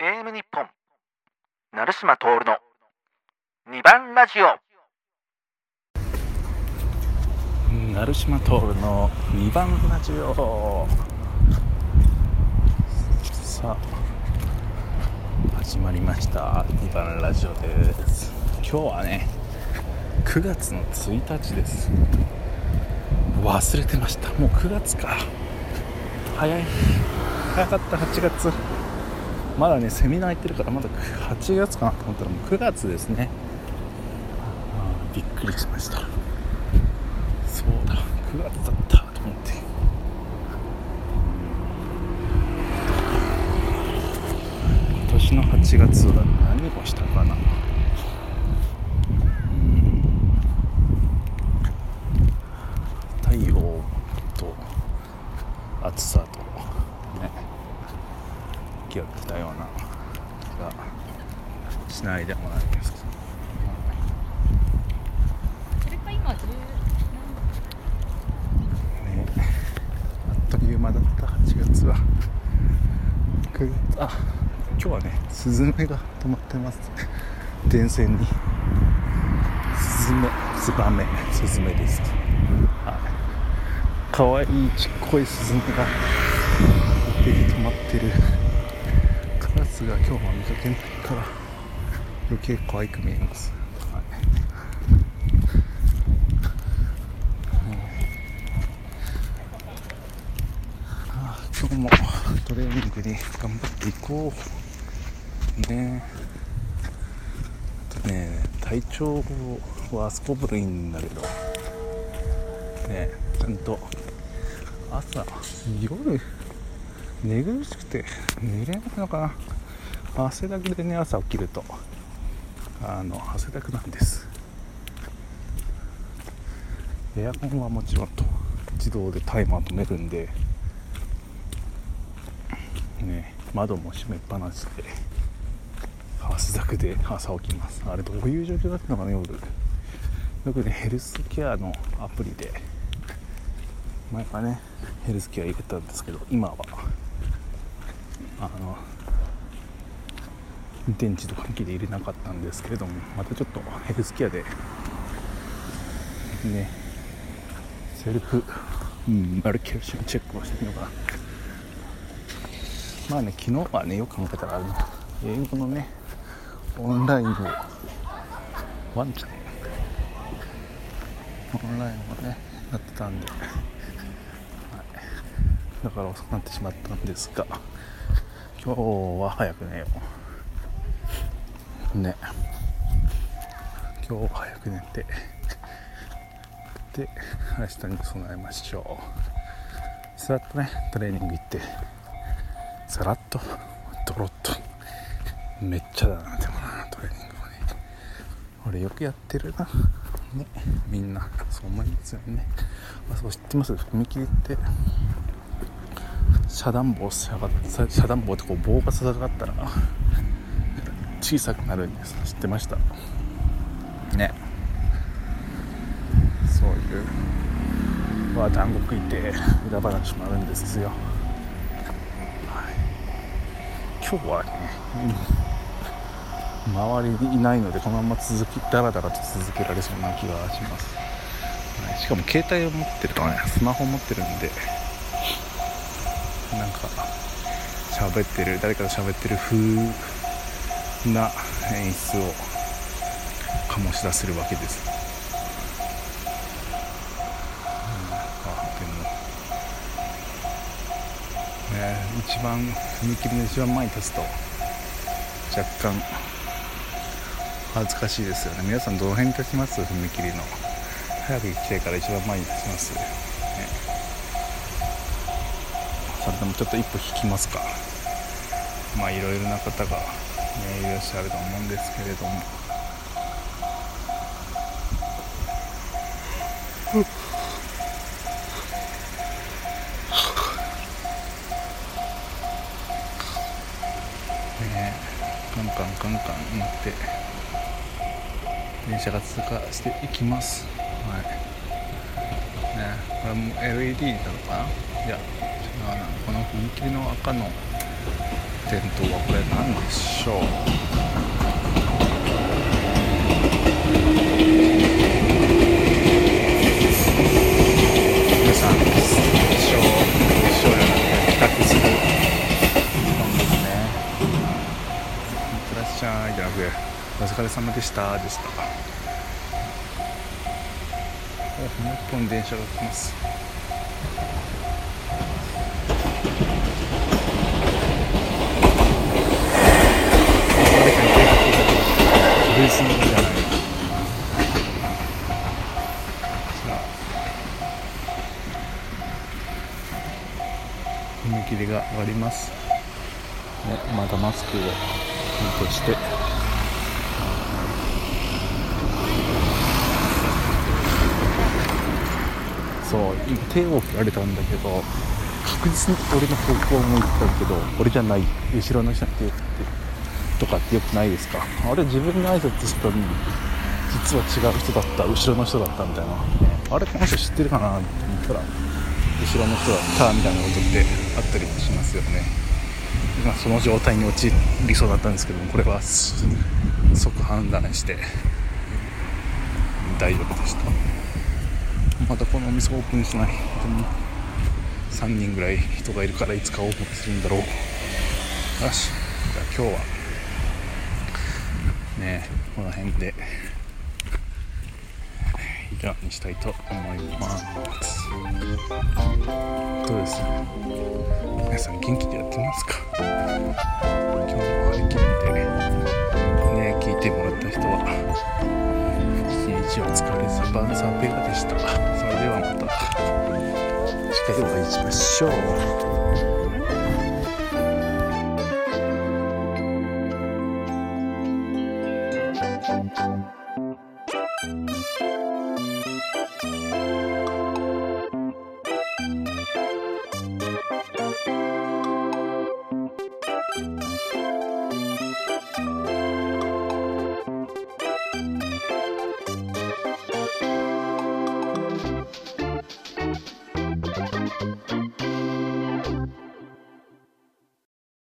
AM 日本。成島徹の2番ラジオ。成島徹の2番ラジオ。さあ始まりました。2番ラジオです。今日はね9月の1日です。忘れてました。もう9月か。早い。早かった8月。まだねセミナー行ってるからまだ8月かなと思ったらもう9月ですね。あーびっくりしました。そうだ9月だったと思って。今年の8月は何をしたかな。太陽と暑さと。気が来たような気がしないでもないですけど。それか今10ねあっという間だった8月は。9月あ今日はねスズメが止まってます電線に。スズメツバメスズメです。はい。かわいいちっこいスズメが池に止まってるカラスが今日は見かけないから余計可愛く見えます、はい。ああ今日もトレーニングに頑張っていこう。ねあとね体調はすこぶるいいんだけど。ねちゃんと朝夜寝苦しくて寝れないのかな。汗だくでね朝起きるとあの汗だくなんです。エアコンはもちろんと自動でタイマー止めるんでね窓も閉めっぱなしで汗だくで朝起きます。あれどういう状況だったのかな夜。よくねヘルスケアのアプリで前はねヘルスケア入れたんですけど今はあの電池と関係で入れなかったんですけれどもまたちょっとヘルスケアでねセルフ、うん、マルキュレーションチェックをしてみようかな。まあね昨日はねよく考えたらあの英語のねオンラインをワンちゃんオンラインをねやってたんで、はい、だから遅くなってしまったんですが今日は早く寝よう。ね。今日早く寝て。で明日に備えましょう。さらっとねトレーニング行って。さらっとドロッと。めっちゃだなでもなトレーニングもね。俺よくやってるな。ねみんな。そう思いますよね。あそう知ってます？踏切って。遮断棒下がっ遮断棒ってこう棒が下がったら。小さくなるんです。知ってました？ね。そういう。は団子食いて裏話もあるんですよ、はい、今日はね、うん、周りにいないのでこのまま続きダラダラと続けられそうな気がします、はい、しかも携帯を持ってるとねスマホ持ってるんでなんか喋ってる誰かと喋ってる風な演出を醸し出せるわけです。ね、一番踏切の一番前に立つと若干恥ずかしいですよね。皆さんどの辺に立ちます？踏切の。早く行きたいから一番前に立ちます、ね、それでもちょっと一歩引きますか。まあいろいろな方が、ね、いらっしゃると思うんですけれども。ねカンカンカンカン乗って電車が通過していきます。はい。ねこれも LED なのかな？いや違うなこの踏切の赤の店頭はこれ何でしょう？皆さん一生一生やな帰宅する本ですね。いってらっしゃいじゃなくてお疲れ様でしたでした。もう一本電車が来ます誰かに計画確実なことじゃないさあ。踏切が上がります、ね、まだマスクをちゃんとして。そう今手を振られたんだけど確実に俺の方向を向いてたけど俺じゃない。後ろの人に手を振ってとかってよくないですか？あれ自分に挨拶したのに実は違う人だった後ろの人だったみたいな。あれこの人知ってるかなって思ったら後ろの人だったみたいなことってあったりもしますよね。今その状態に陥りそうだったんですけどもこれは即判断して大丈夫でした。またこのお店オープンしない本当に3人ぐらい人がいるからいつかオープンするんだろう。よし。じゃあ今日はねこの辺で。以上にしたいと思います。どうです皆さん元気でやってますか？今日も張り切ってね聞いてもらった人は一日お疲れ様サペガでした。それではまた。次回お会いしましょう「